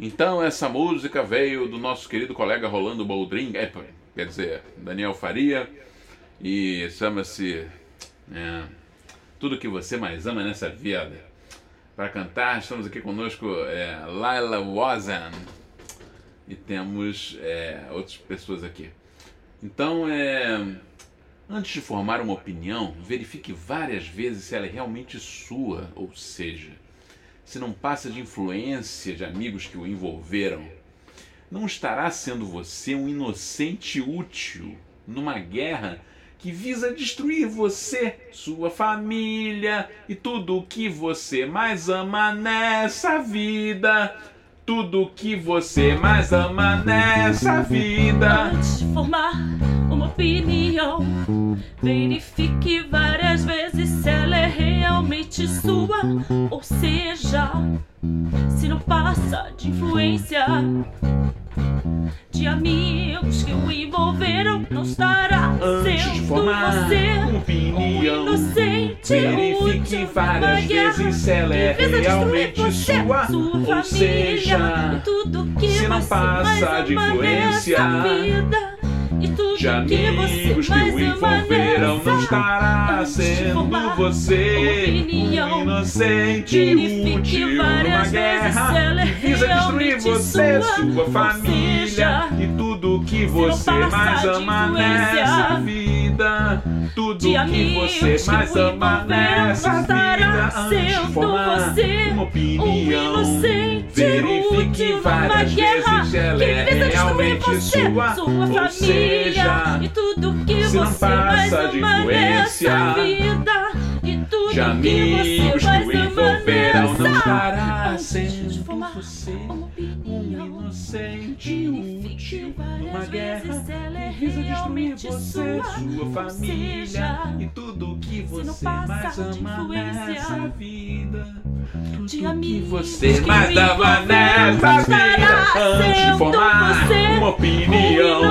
Então essa música veio do nosso querido colega Rolando Boldrin, é, quer dizer, Daniel Faria, e chama-se é, Tudo que você mais ama nessa vida. Para cantar, estamos aqui conosco é, Laila Wazan e temos é, outras pessoas aqui. Então, é, antes de formar uma opinião, verifique várias vezes se ela é realmente sua, ou seja, se não passa de influência de amigos que o envolveram, não estará sendo você um inocente útil numa guerra que visa destruir você, sua família e tudo o que você mais ama nessa vida. Tudo o que você mais ama nessa vida. Antes de formar uma opinião, verifique várias vezes realmente sua, ou seja, se não passa de influência de amigos que o envolveram, não estará Antes de sendo formar você uma um opinião, inocente verifique várias guerra. vezes se ela é que realmente você, sua, sua ou família, seja, tudo que se não passa de influência vida, e tudo de que amigos que mais o envolveram, estará sendo você um opinião, inocente útil numa várias vezes guerra que visa destruir você, sua, família e tudo que você mais ama nessa vida. Tudo que você mais ama nessa vida. Antes de sendo formar você uma um opinião, inocente verifique várias guerra vezes você, sua, sua família seja, e tudo que não você mais passa de influência nessa vida e tudo de que amigos você que mais o ama envolveram, não nessa estará sendo você um inocente útil numa guerra é que visa destruir realmente você, sua, família seja, e tudo que você mais de ama nessa vida. Tudo de que você mais o ama nessa vida. Antes de formar você uma opinião,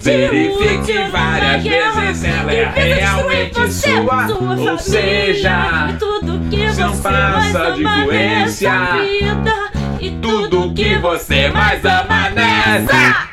verifique várias vezes se ela é destruir realmente sua, sua ou seja, tudo que não passa de influência, e tudo que você mais ama nessa